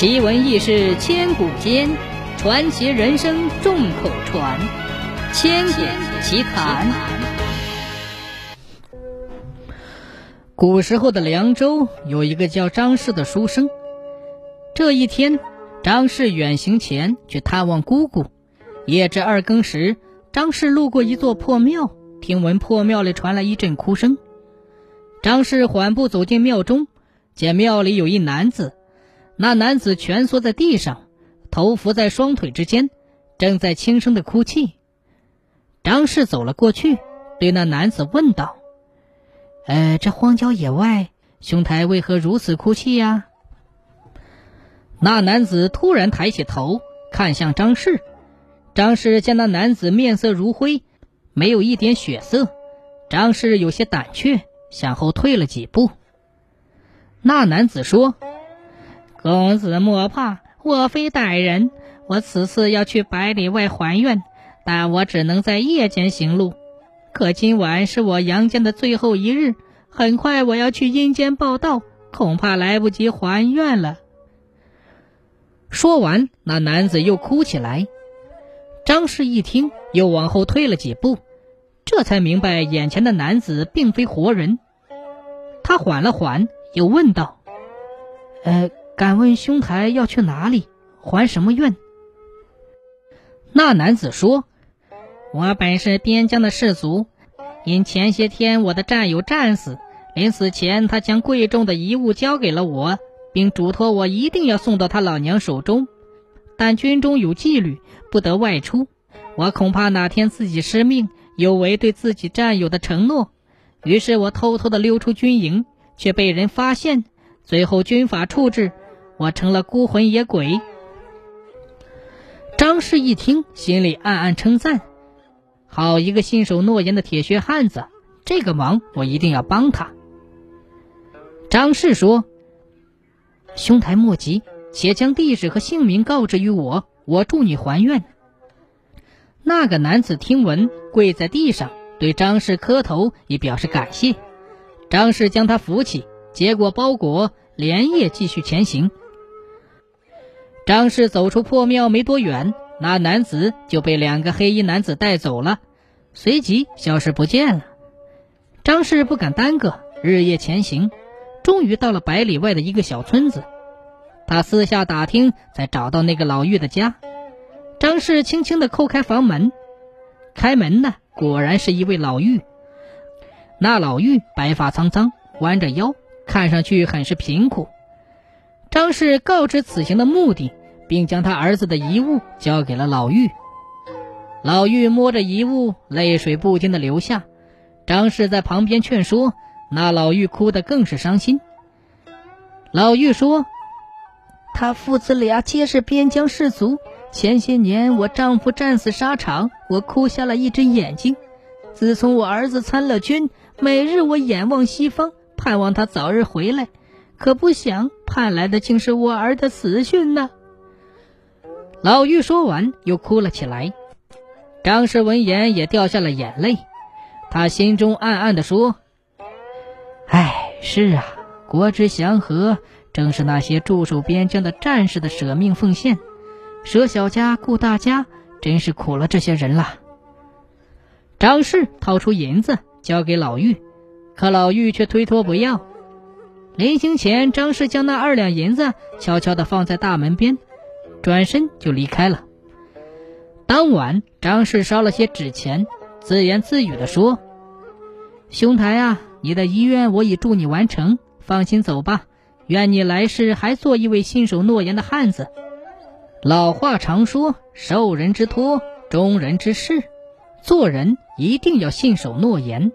奇闻异事千古间，传奇人生众口传。千古奇谈。古时候的凉州有一个叫张氏的书生。这一天，张氏远行前去探望姑姑。夜至二更时，张氏路过一座破庙，听闻破庙里传来一阵哭声。张氏缓步走进庙中，见庙里有一男子。那男子蜷缩在地上，头伏在双腿之间，正在轻声的哭泣。张氏走了过去，对那男子问道：“呃，这荒郊野外，兄台为何如此哭泣呀？”那男子突然抬起头，看向张氏。张氏见那男子面色如灰，没有一点血色。张氏有些胆怯，向后退了几步。那男子说。公子莫怕，我非歹人。我此次要去百里外还愿，但我只能在夜间行路。可今晚是我阳间的最后一日，很快我要去阴间报道，恐怕来不及还愿了。说完，那男子又哭起来。张氏一听，又往后退了几步，这才明白眼前的男子并非活人。他缓了缓，又问道：“呃。”敢问兄台要去哪里，还什么愿？那男子说：“我本是边疆的士卒，因前些天我的战友战死，临死前他将贵重的遗物交给了我，并嘱托我一定要送到他老娘手中。但军中有纪律，不得外出。我恐怕哪天自己失命，有违对自己战友的承诺。于是我偷偷的溜出军营，却被人发现，最后军法处置。”我成了孤魂野鬼。张氏一听，心里暗暗称赞：“好一个信守诺言的铁血汉子！这个忙我一定要帮他。”张氏说：“兄台莫急，且将地址和姓名告知于我，我助你还愿。”那个男子听闻，跪在地上对张氏磕头，以表示感谢。张氏将他扶起，接过包裹，连夜继续前行。张氏走出破庙没多远，那男子就被两个黑衣男子带走了，随即消失不见了。张氏不敢耽搁，日夜前行，终于到了百里外的一个小村子。他私下打听，才找到那个老妪的家。张氏轻轻地叩开房门，开门的果然是一位老妪。那老妪白发苍苍，弯着腰，看上去很是贫苦。张氏告知此行的目的。并将他儿子的遗物交给了老妪。老妪摸着遗物，泪水不禁的流下。张氏在旁边劝说，那老妪哭得更是伤心。老妪说：“他父子俩皆是边疆士卒，前些年我丈夫战死沙场，我哭瞎了一只眼睛。自从我儿子参了军，每日我眼望西方，盼望他早日回来，可不想盼来的竟是我儿的死讯呐。”老妪说完，又哭了起来。张氏闻言也掉下了眼泪，他心中暗暗地说：“哎，是啊，国之祥和，正是那些驻守边疆的战士的舍命奉献。舍小家顾大家，真是苦了这些人了。”张氏掏出银子交给老妪，可老妪却推脱不要。临行前，张氏将那二两银子悄悄地放在大门边。转身就离开了。当晚，张氏烧了些纸钱，自言自语地说：“兄台啊，你的遗愿我已助你完成，放心走吧。愿你来世还做一位信守诺言的汉子。老话常说，受人之托，忠人之事，做人一定要信守诺言。”